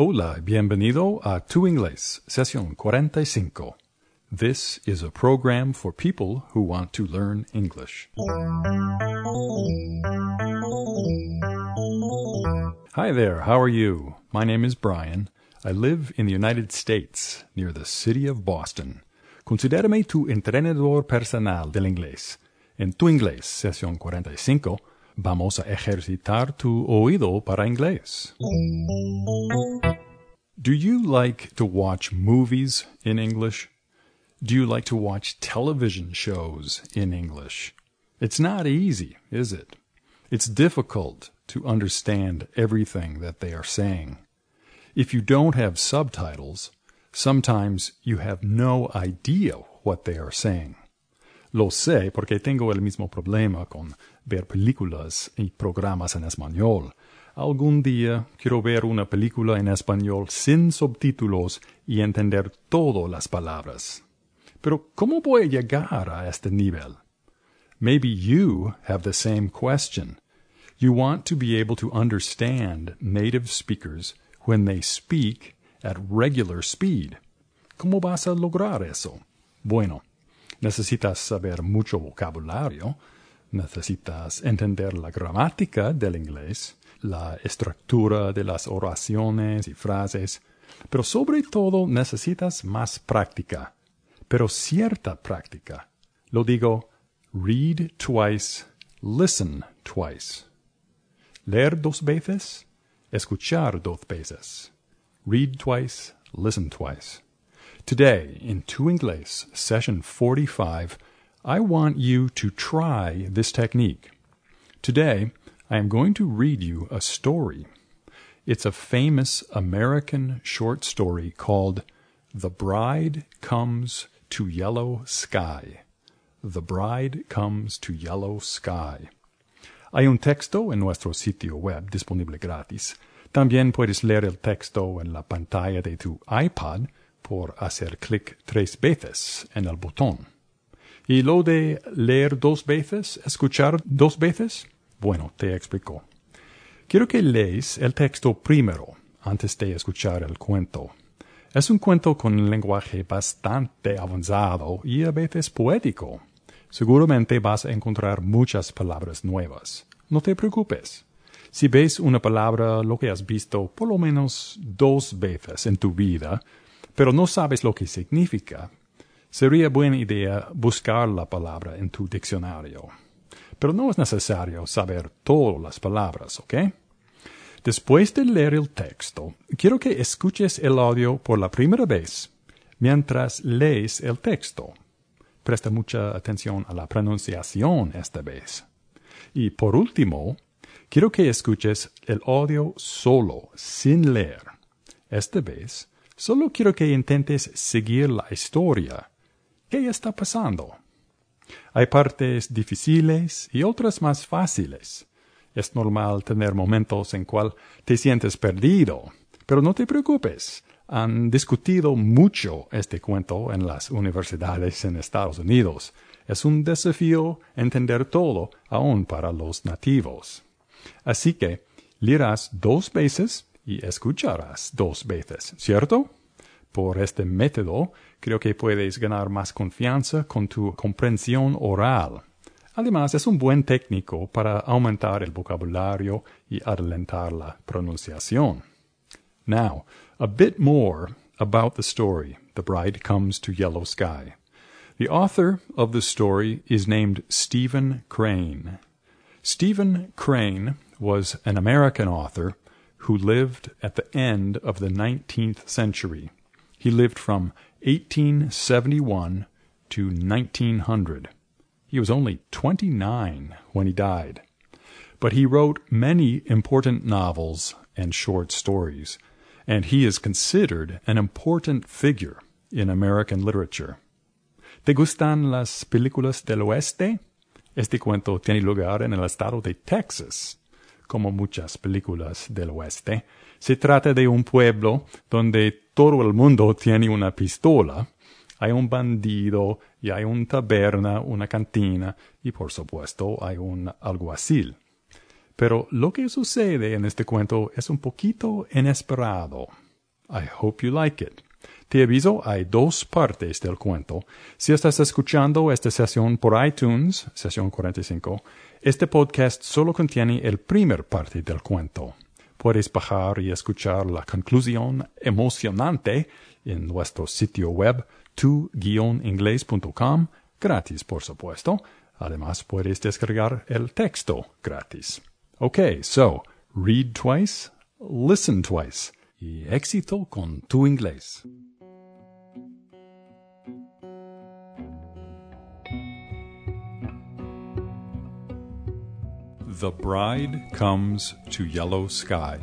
Hola, bienvenido a Tu Inglés, sesión 45. This is a program for people who want to learn English. Hi there, how are you? My name is Brian. I live in the United States, near the city of Boston. Considérame tu entrenador personal del inglés. En Tu Inglés, sesión 45, vamos a ejercitar tu oído para inglés. Do you like to watch movies in English? Do you like to watch television shows in English? It's not easy, is it? It's difficult to understand everything that they are saying. If you don't have subtitles, sometimes you have no idea what they are saying. Lo sé porque tengo el mismo problema con ver películas y programas en español. Algún día quiero ver una película en español sin subtítulos y entender todas las palabras. Pero ¿cómo voy a llegar a este nivel? Maybe you have the same question. You want to be able to understand native speakers when they speak at regular speed. ¿Cómo vas a lograr eso? Bueno, necesitas saber mucho vocabulario, necesitas entender la gramática del inglés, la estructura de las oraciones y frases, pero sobre todo necesitas más práctica, pero cierta práctica. Lo digo, read twice, listen twice. Leer dos veces, escuchar dos veces. Read twice, listen twice. Today, in Tu Inglés, session 45, I want you to try this technique. Today, I am going to read you a story. It's a famous American short story called The Bride Comes to Yellow Sky. The Bride Comes to Yellow Sky. Hay un texto en nuestro sitio web disponible gratis. También puedes leer el texto en la pantalla de tu iPad por hacer clic tres veces en el botón. ¿Y lo de leer dos veces, escuchar dos veces? Bueno, te explico. Quiero que lees el texto primero, antes de escuchar el cuento. Es un cuento con un lenguaje bastante avanzado y a veces poético. Seguramente vas a encontrar muchas palabras nuevas. No te preocupes. Si ves una palabra lo que has visto por lo menos dos veces en tu vida, pero no sabes lo que significa, sería buena idea buscar la palabra en tu diccionario. Pero no es necesario saber todas las palabras, ¿ok? Después de leer el texto, quiero que escuches el audio por la primera vez mientras lees el texto. Presta mucha atención a la pronunciación esta vez. Y por último, quiero que escuches el audio solo, sin leer. Esta vez, Solo quiero que intentes seguir la historia. ¿Qué está pasando? Hay partes difíciles y otras más fáciles. Es normal tener momentos en cual te sientes perdido, pero no te preocupes. Han discutido mucho este cuento en las universidades en Estados Unidos. Es un desafío entender todo, aun para los nativos. Así que leerás dos veces y escucharás dos veces, ¿cierto? Por este método, creo que puedes ganar más confianza con tu comprensión oral. Además, es un buen técnico para aumentar el vocabulario y adelantar la pronunciación. Now, a bit more about the story, The Bride Comes to Yellow Sky. The author of the story is named Stephen Crane. Stephen Crane was an American author who lived at the end of the 19th century. He lived from 1871 to 1900. He was only 29 when he died. But he wrote many important novels and short stories, and he is considered an important figure in American literature. ¿Te gustan las películas del oeste? Este cuento tiene lugar en el estado de Texas, como muchas películas del oeste. Se trata de un pueblo donde todo el mundo tiene una pistola. Hay un bandido y hay una taberna, una cantina y por supuesto hay un alguacil. Pero lo que sucede en este cuento es un poquito inesperado. I hope you like it. Te aviso, hay dos partes del cuento. Si estás escuchando esta sesión por iTunes, sesión 45, este podcast solo contiene el primer parte del cuento. Puedes bajar y escuchar la conclusión emocionante en nuestro sitio web tu-inglés.com, gratis por supuesto. Además puedes descargar el texto gratis. Okay, so read twice, listen twice. Y éxito con tu inglés. The bride comes to yellow sky.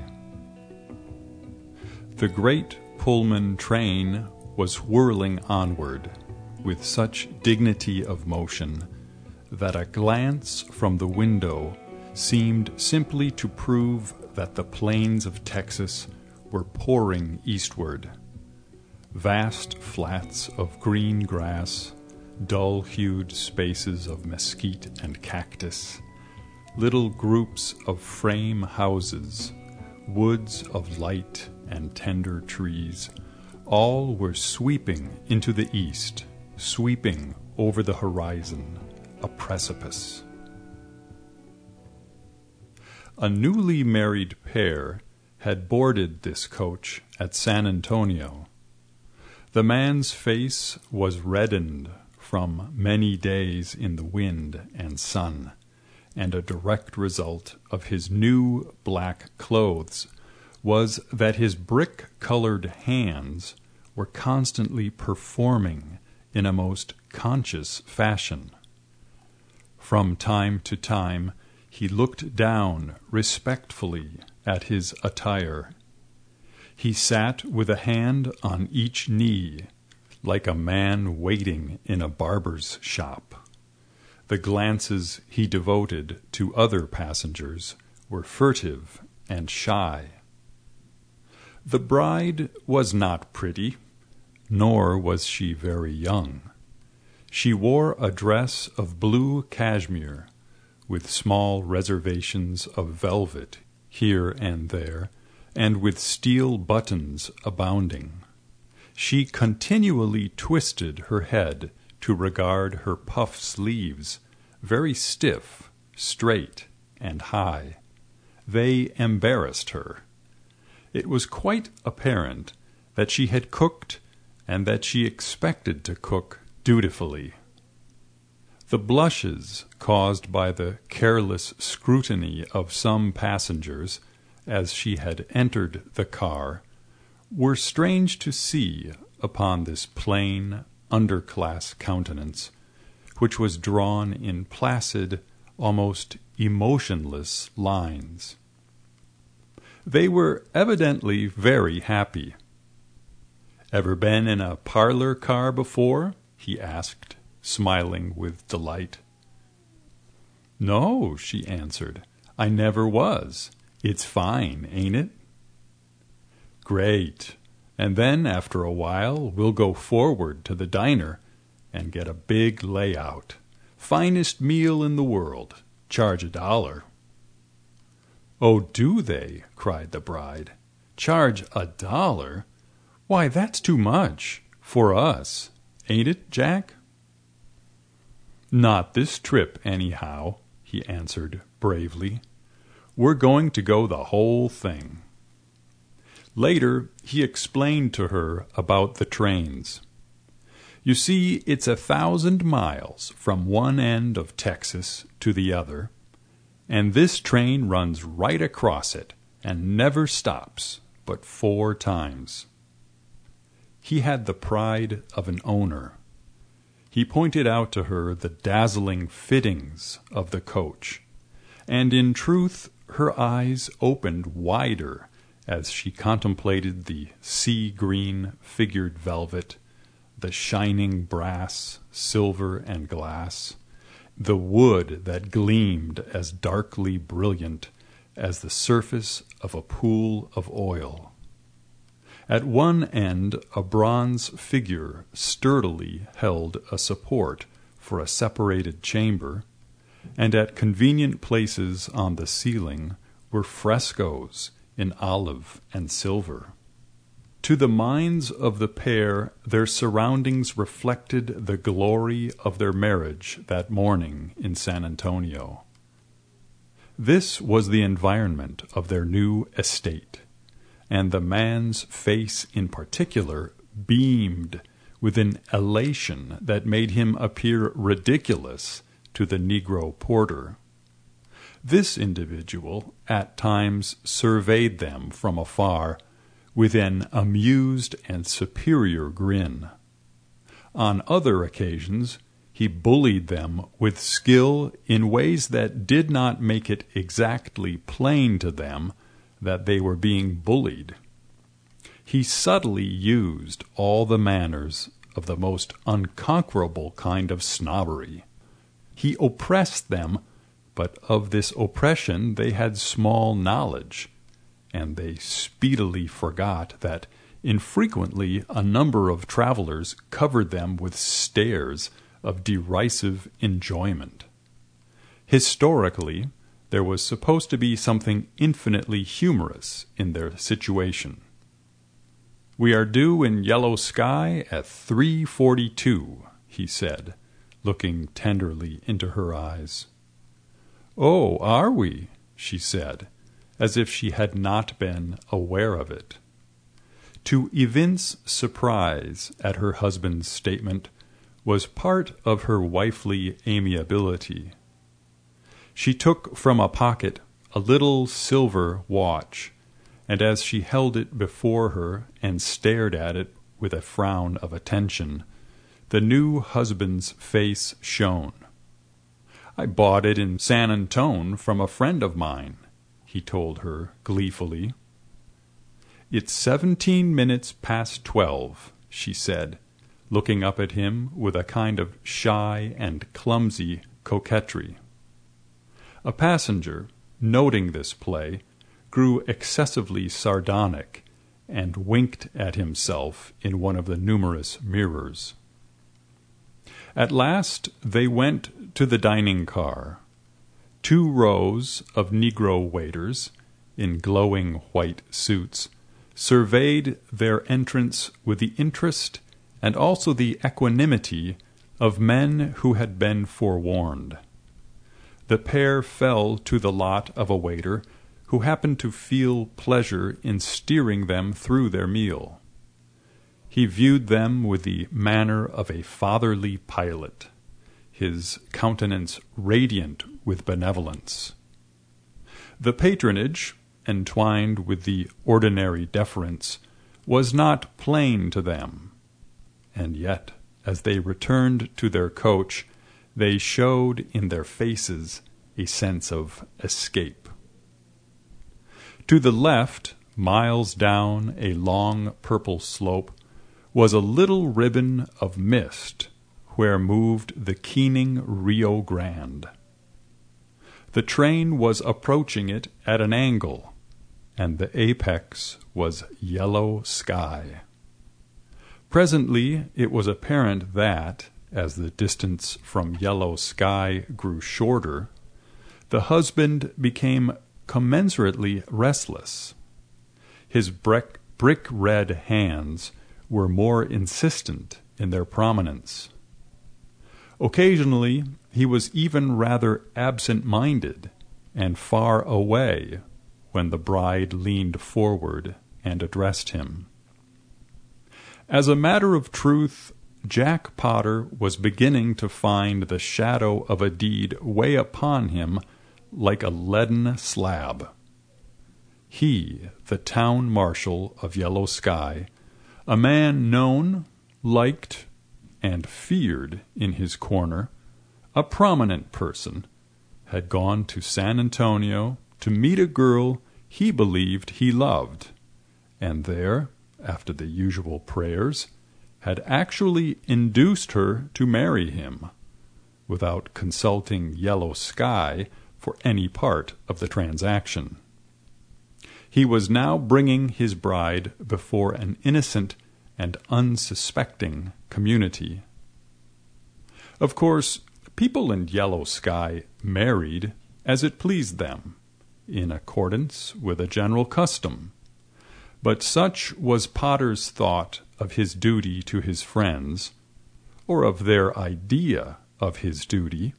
The great Pullman train was whirling onward with such dignity of motion that a glance from the window seemed simply to prove that the plains of Texas were pouring eastward. Vast flats of green grass, dull hued spaces of mesquite and cactus, little groups of frame houses, woods of light and tender trees, all were sweeping into the east, sweeping over the horizon, a precipice. A newly married pair had boarded this coach at San Antonio. The man's face was reddened from many days in the wind and sun, and a direct result of his new black clothes was that his brick-colored hands were constantly performing in a most conscious fashion. From time to time he looked down respectfully at his attire. He sat with a hand on each knee, like a man waiting in a barber's shop. The glances he devoted to other passengers were furtive and shy. The bride was not pretty, nor was she very young. She wore a dress of blue cashmere, with small reservations of velvet here and there, and with steel buttons abounding. She continually twisted her head to regard her puff sleeves, very stiff, straight, and high. They embarrassed her. It was quite apparent that she had cooked and that she expected to cook dutifully. The blushes caused by the careless scrutiny of some passengers as she had entered the car were strange to see upon this plain, under-class countenance, which was drawn in placid, almost emotionless lines. They were evidently very happy. Ever been in a parlor car before? he asked, smiling with delight. No, she answered, I never was. It's fine, ain't it? Great. And then, after a while, we'll go forward to the diner and get a big layout. Finest meal in the world. Charge a dollar. "Oh, do they?" cried the bride. "Charge a dollar? Why, that's too much for us. Ain't it, Jack?" "Not this trip, anyhow," he answered bravely. "We're going to go the whole thing." Later he explained to her about the trains. You see, it's a thousand miles from one end of Texas to the other and this train runs right across it and never stops but four times. He had the pride of an owner. He pointed out to her the dazzling fittings of the coach, and in truth her eyes opened wider as she contemplated the sea-green figured velvet, the shining brass, silver, and glass, the wood that gleamed as darkly brilliant as the surface of a pool of oil. At one end a bronze figure sturdily held a support for a separated chamber, and at convenient places on the ceiling were frescoes in olive and silver. To the minds of the pair their surroundings reflected the glory of their marriage that morning in San Antonio. This was the environment of their new estate, and the man's face in particular beamed with an elation that made him appear ridiculous to the negro porter. This individual at times surveyed them from afar with an amused and superior grin. On other occasions he bullied them with skill in ways that did not make it exactly plain to them that they were being bullied. He subtly used all the manners of the most unconquerable kind of snobbery. He oppressed them, but of this oppression they had small knowledge and they speedily forgot that infrequently a number of travelers covered them with stares of derisive enjoyment. Historically, there was supposed to be something infinitely humorous in their situation. We are due in yellow sky at 3:42, he said, looking tenderly into her eyes. Oh, are we? she said, as if she had not been aware of it. To evince surprise at her husband's statement was part of her wifely amiability. She took from a pocket a little silver watch, and as she held it before her and stared at it with a frown of attention, the new husband's face shone. I bought it in San Antone from a friend of mine he told her gleefully. It's seventeen minutes past twelve, she said, looking up at him with a kind of shy and clumsy coquetry. A passenger, noting this play, grew excessively sardonic and winked at himself in one of the numerous mirrors. At last they went to the dining car two rows of negro waiters in glowing white suits surveyed their entrance with the interest and also the equanimity of men who had been forewarned. The pair fell to the lot of a waiter who happened to feel pleasure in steering them through their meal. He viewed them with the manner of a fatherly pilot his countenance radiant with benevolence. The patronage, entwined with the ordinary deference, was not plain to them, and yet, as they returned to their coach, they showed in their faces a sense of escape. To the left, miles down a long purple slope, was a little ribbon of mist where moved the keening Rio Grande. The train was approaching it at an angle, and the apex was yellow sky. Presently it was apparent that, as the distance from yellow sky grew shorter, the husband became commensurately restless. His brick, red hands were more insistent in their prominence. Occasionally he was even rather absent-minded and far away when the bride leaned forward and addressed him. As a matter of truth, Jack Potter was beginning to find the shadow of a deed weigh upon him like a leaden slab. He, the town marshal of Yellow Sky, a man known, liked, and feared in his corner, a prominent person, had gone to San Antonio to meet a girl he believed he loved, and there, after the usual prayers, had actually induced her to marry him, without consulting Yellow Sky for any part of the transaction. He was now bringing his bride before an innocent and unsuspecting community. Of course, people in Yellow Sky married as it pleased them, in accordance with a general custom. But such was Potter's thought of his duty to his friends, or of their idea of his duty,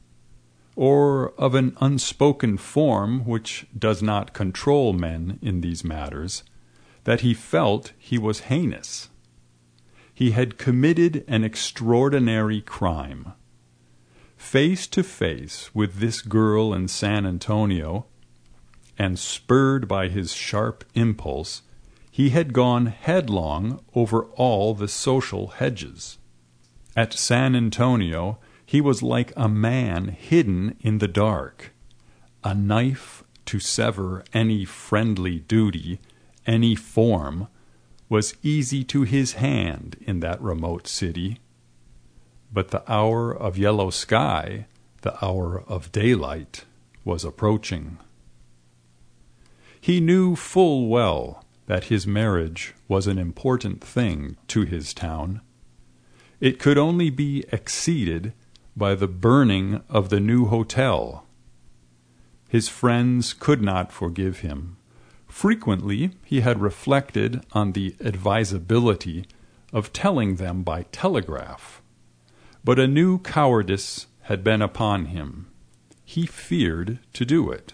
or of an unspoken form which does not control men in these matters, that he felt he was heinous. He had committed an extraordinary crime. Face to face with this girl in San Antonio, and spurred by his sharp impulse, he had gone headlong over all the social hedges. At San Antonio he was like a man hidden in the dark. A knife to sever any friendly duty, any form, was easy to his hand in that remote city. But the hour of yellow sky, the hour of daylight, was approaching. He knew full well that his marriage was an important thing to his town. It could only be exceeded by the burning of the new hotel. His friends could not forgive him. Frequently he had reflected on the advisability of telling them by telegraph. But a new cowardice had been upon him. He feared to do it.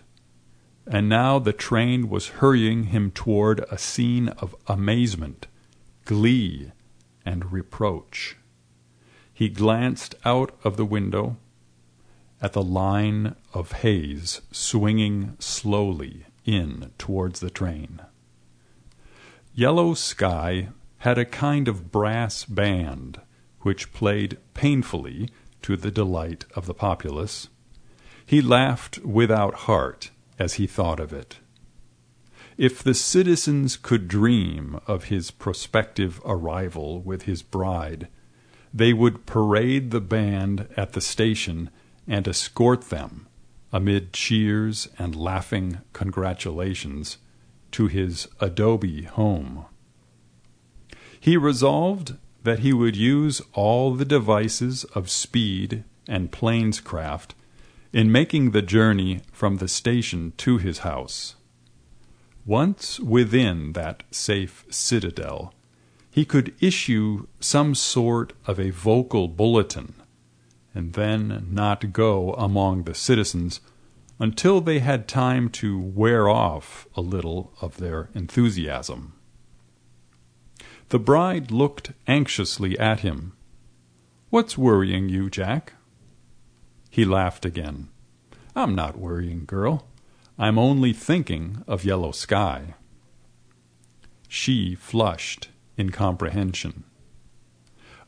And now the train was hurrying him toward a scene of amazement, glee, and reproach. He glanced out of the window at the line of haze swinging slowly in towards the train. Yellow Sky had a kind of brass band which played painfully to the delight of the populace. He laughed without heart as he thought of it. If the citizens could dream of his prospective arrival with his bride, they would parade the band at the station and escort them, amid cheers and laughing congratulations, to his adobe home. He resolved that he would use all the devices of speed and plainscraft in making the journey from the station to his house. Once within that safe citadel, he could issue some sort of a vocal bulletin, and then not go among the citizens until they had time to wear off a little of their enthusiasm. The bride looked anxiously at him. What's worrying you, Jack? He laughed again. I'm not worrying, girl. I'm only thinking of yellow sky. She flushed in comprehension.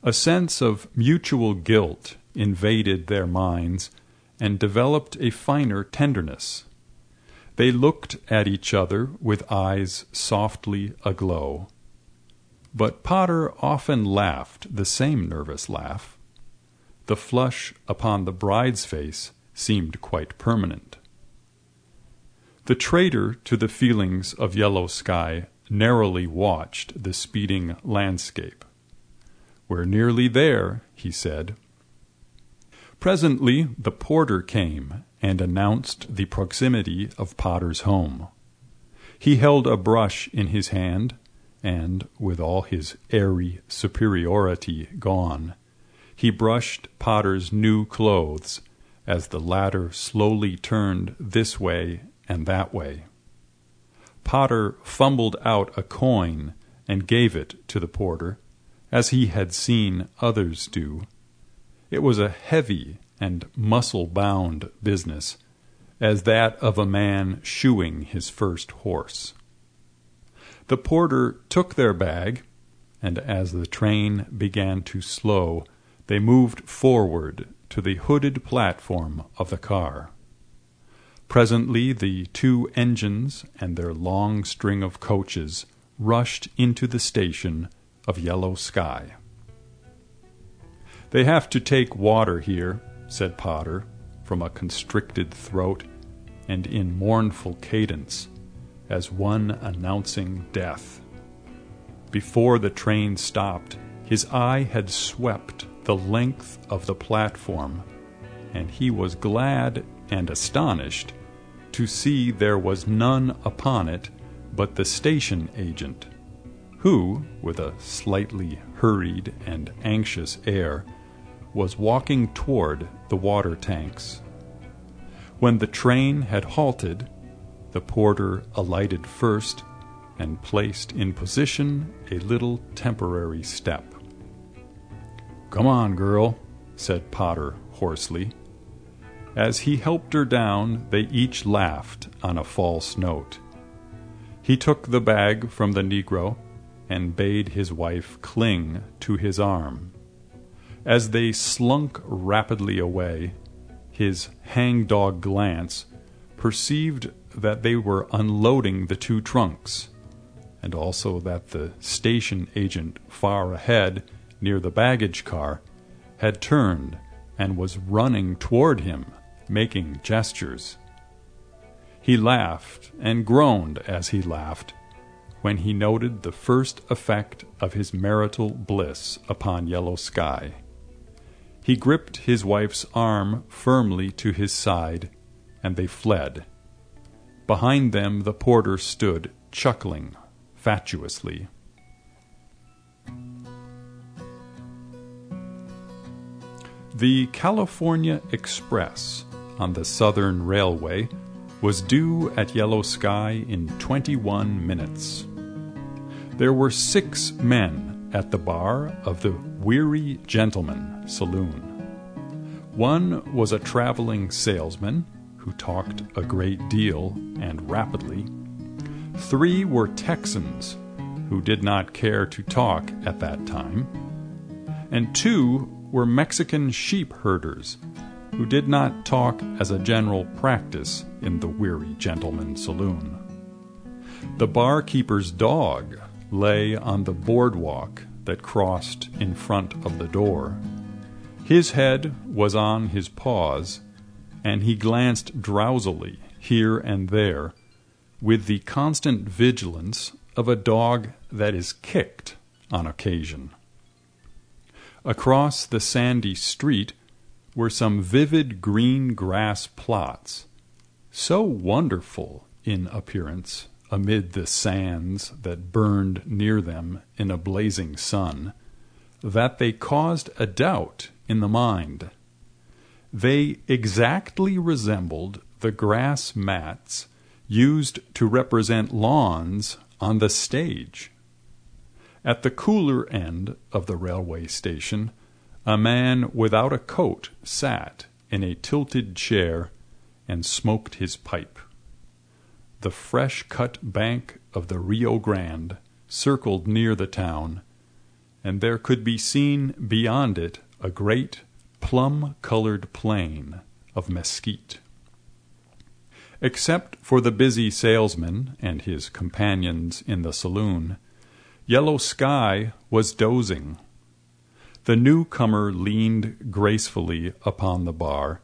A sense of mutual guilt invaded their minds and developed a finer tenderness. They looked at each other with eyes softly aglow. But Potter often laughed the same nervous laugh. The flush upon the bride's face seemed quite permanent. The traitor to the feelings of yellow sky narrowly watched the speeding landscape. We're nearly there, he said. Presently the porter came and announced the proximity of Potter's home. He held a brush in his hand, and, with all his airy superiority gone, he brushed Potter's new clothes as the latter slowly turned this way and that way. Potter fumbled out a coin and gave it to the porter, as he had seen others do. It was a heavy and muscle-bound business, as that of a man shoeing his first horse. The porter took their bag, and as the train began to slow, they moved forward to the hooded platform of the car. Presently the two engines and their long string of coaches rushed into the station of Yellow Sky. They have to take water here, said Potter, from a constricted throat and in mournful cadence, as one announcing death. Before the train stopped, his eye had swept the length of the platform, and he was glad and astonished to see there was none upon it but the station agent, who, with a slightly hurried and anxious air, was walking toward the water tanks. When the train had halted, the porter alighted first and placed in position a little temporary step. Come on, girl, said Potter hoarsely. As he helped her down, they each laughed on a false note. He took the bag from the Negro and bade his wife cling to his arm. As they slunk rapidly away, his hang-dog glance perceived that they were unloading the two trunks, and also that the station agent far ahead, near the baggage car, had turned and was running toward him, making gestures. He laughed and groaned as he laughed when he noted the first effect of his marital bliss upon Yellow Sky. He gripped his wife's arm firmly to his side, and they fled. Behind them the porter stood, chuckling fatuously. The California Express on the Southern Railway was due at Yellow Sky in 21 minutes. There were six men at the bar of the Weary Gentleman saloon. One was a traveling salesman who talked a great deal and rapidly. Three were Texans who did not care to talk at that time. And two were Mexican sheep herders who did not talk as a general practice in the Weary Gentleman saloon. The barkeeper's dog lay on the boardwalk that crossed in front of the door. His head was on his paws, and he glanced drowsily here and there with the constant vigilance of a dog that is kicked on occasion. Across the sandy street were some vivid green grass plots, so wonderful in appearance amid the sands that burned near them in a blazing sun, that they caused a doubt in the mind. They exactly resembled the grass mats used to represent lawns on the stage. At the cooler end of the railway station, a man without a coat sat in a tilted chair and smoked his pipe. The fresh-cut bank of the Rio Grande circled near the town, and there could be seen beyond it a great plum-colored plain of mesquite. Except for the busy salesman and his companions in the saloon, Yellow Sky was dozing the newcomer leaned gracefully upon the bar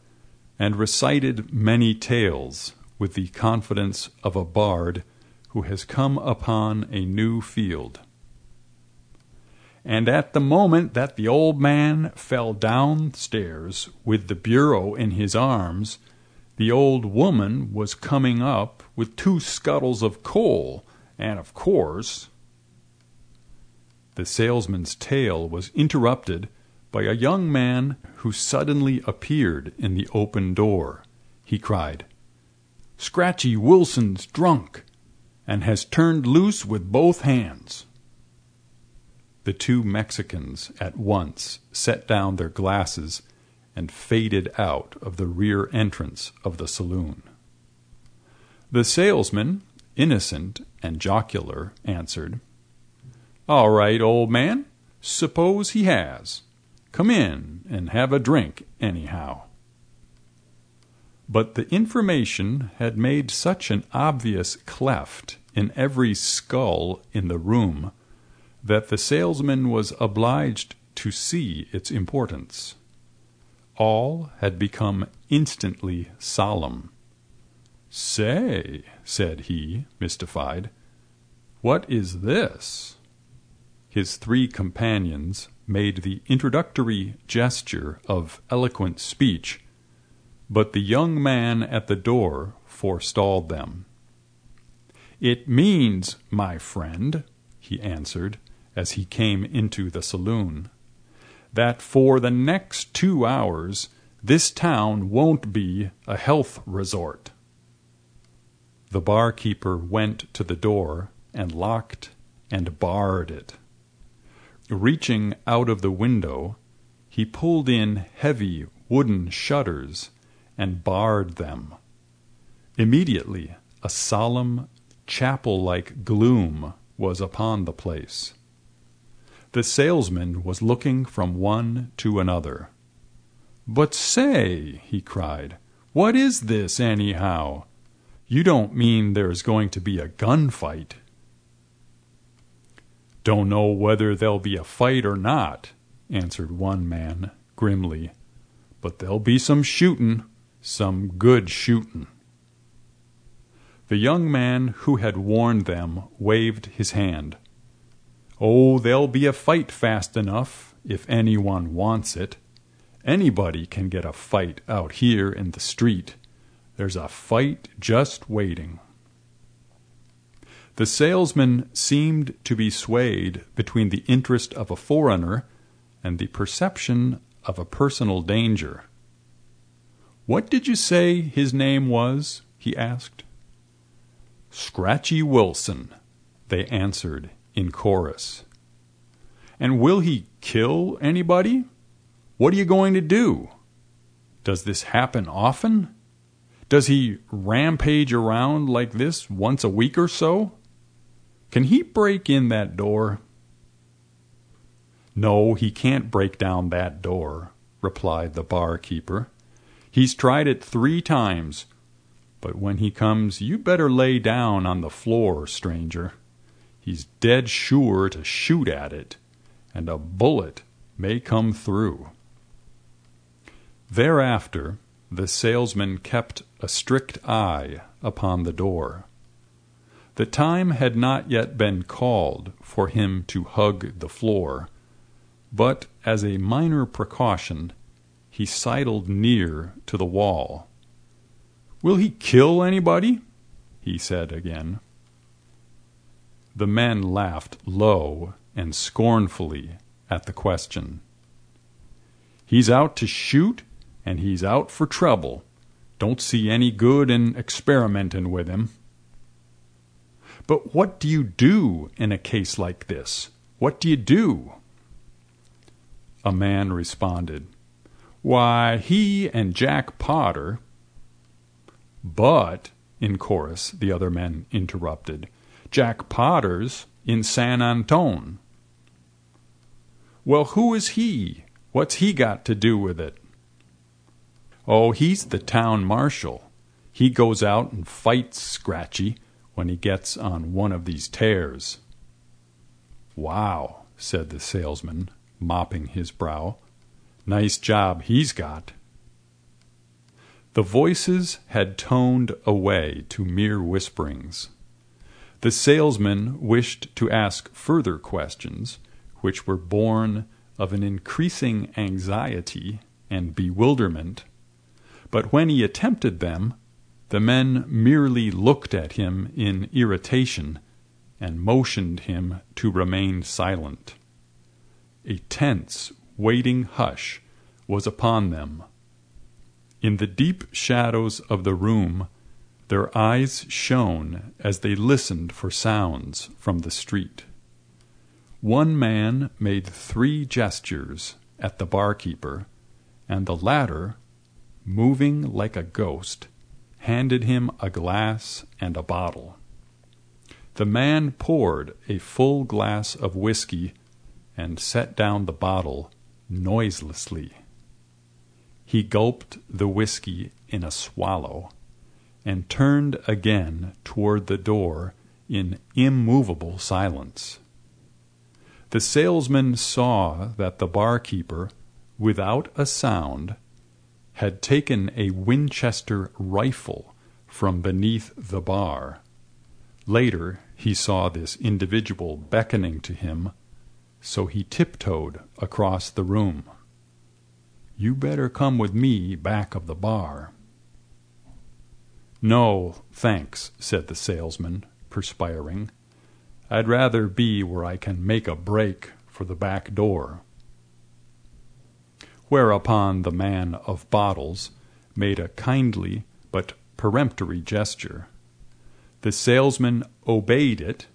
and recited many tales with the confidence of a bard who has come upon a new field. And at the moment that the old man fell downstairs with the bureau in his arms, the old woman was coming up with two scuttles of coal, and of course the salesman's tale was interrupted by a young man who suddenly appeared in the open door. He cried, Scratchy Wilson's drunk, and has turned loose with both hands. The two Mexicans at once set down their glasses and faded out of the rear entrance of the saloon. The salesman, innocent and jocular, answered, all right, old man. Suppose he has. Come in and have a drink, anyhow. But the information had made such an obvious cleft in every skull in the room that the salesman was obliged to see its importance. All had become instantly solemn. Say, said he, mystified, what is this? his three companions made the introductory gesture of eloquent speech, but the young man at the door forestalled them. It means, my friend, he answered, as he came into the saloon, that for the next two hours this town won't be a health resort. The barkeeper went to the door and locked and barred it. Reaching out of the window, he pulled in heavy wooden shutters and barred them. Immediately a solemn, chapel-like gloom was upon the place. The salesman was looking from one to another. "But say," he cried, "what is this, anyhow? You don't mean there's going to be a gunfight?" "Don't know whether there'll be a fight or not," answered one man, grimly, "but there'll be some shootin', some good shootin'." The young man who had warned them waved his hand. "Oh, there'll be a fight fast enough, if any one wants it. Anybody can get a fight out here in the street. There's a fight just waiting." The salesman seemed to be swayed between the interest of a foreigner and the perception of a personal danger. "What did you say his name was?" he asked. "Scratchy Wilson," they answered in chorus. "And will he kill anybody? What are you going to do? Does this happen often? Does he rampage around like this once a week or so? Can he break in that door?" "No, he can't break down that door," replied the barkeeper. "He's tried it three times. But when he comes you better lay down on the floor, stranger. He's dead sure to shoot at it, and a bullet may come through." Thereafter the salesman kept a strict eye upon the door. The time had not yet been called for him to hug the floor, but as a minor precaution he sidled near to the wall. "Will he kill anybody?" he said again. The men laughed low and scornfully at the question. "He's out to shoot and he's out for trouble. Don't see any good in experimentin' with him." "But what do you do in a case like this? What do you do?" A man responded, "Why, he and Jack Potter "But," in chorus the other men interrupted, "Jack Potter's in San Antone." "Well, who is he? What's he got to do with it?" "Oh, he's the town marshal. He goes out and fights Scratchy when he gets on one of these tears." "Wow!" said the salesman, mopping his brow. "Nice job he's got. The voices had toned away to mere whisperings. The salesman wished to ask further questions, which were born of an increasing anxiety and bewilderment, but when he attempted them the men merely looked at him in irritation and motioned him to remain silent. A tense, waiting hush was upon them. In the deep shadows of the room their eyes shone as they listened for sounds from the street. One man made three gestures at the barkeeper, and the latter, moving like a ghost, handed him a glass and a bottle. The man poured a full glass of whiskey and set down the bottle noiselessly. He gulped the whiskey in a swallow, and turned again toward the door in immovable silence. The salesman saw that the barkeeper, without a sound, had taken a Winchester rifle from beneath the bar. Later he saw this individual beckoning to him, so he tiptoed across the room. You better come with me back of the bar." "No, thanks," said the salesman, perspiring. I'd rather be where I can make a break for the back door. Whereupon the man of bottles made a kindly but peremptory gesture. The salesman obeyed it,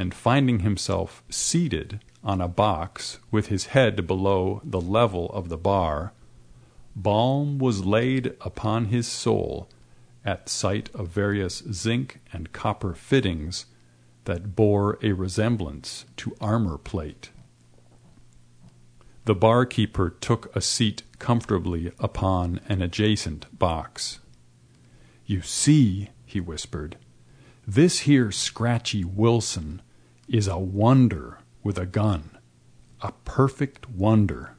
and finding himself seated on a box with his head below the level of the bar, balm was laid upon his soul at sight of various zinc and copper fittings that bore a resemblance to armor plate. The barkeeper took a seat comfortably upon an adjacent box. You see, he whispered, this here Scratchy Wilson is a wonder with a gun, a perfect wonder.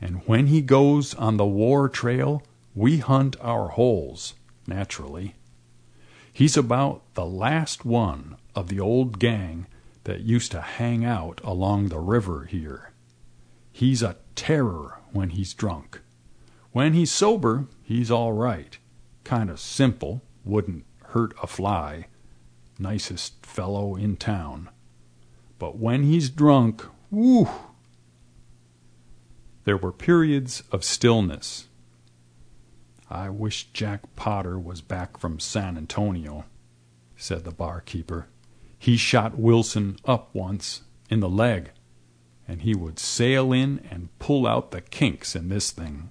And when he goes on the war trail, we hunt our holes, naturally. He's about the last one of the old gang that used to hang out along the river here. He's a terror when he's drunk. When he's sober, he's all right. Kind of simple, wouldn't hurt a fly. Nicest fellow in town. But when he's drunk, whew! There were periods of stillness. I wish Jack Potter was back from San Antonio, said the barkeeper. He shot Wilson up once, in the leg, and he would sail in and pull out the kinks in this thing.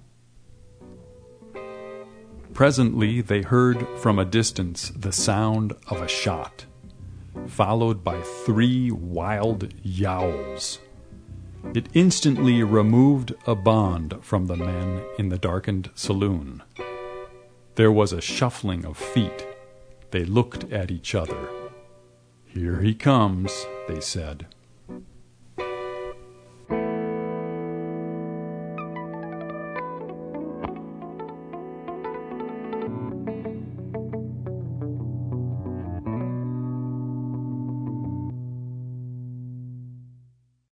Presently they heard from a distance the sound of a shot, followed by three wild yowls. It instantly removed a bond from the men in the darkened saloon. There was a shuffling of feet. They looked at each other. Here he comes, they said.